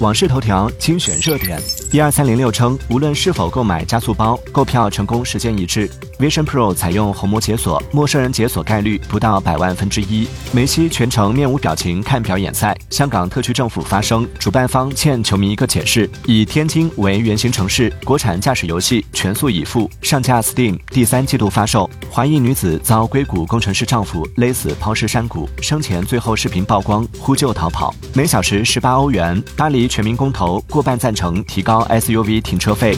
网视头条精选热点，一二三零六称，无论是否购买加速包，购票成功时间一致。Vision Pro 采用虹膜解锁，陌生人解锁概率不到百万分之一。梅西全程面无表情看表演赛。香港特区政府发声，主办方欠球迷一个解释。以天津为原型城市，国产驾驶游戏全速已付，上架 Steam，第三季度发售。华裔女子遭硅谷工程师丈夫勒死抛尸山谷，生前最后视频曝光，呼救逃跑。每小时十八欧元。巴黎全民公投过半赞成提高 SUV 停车费。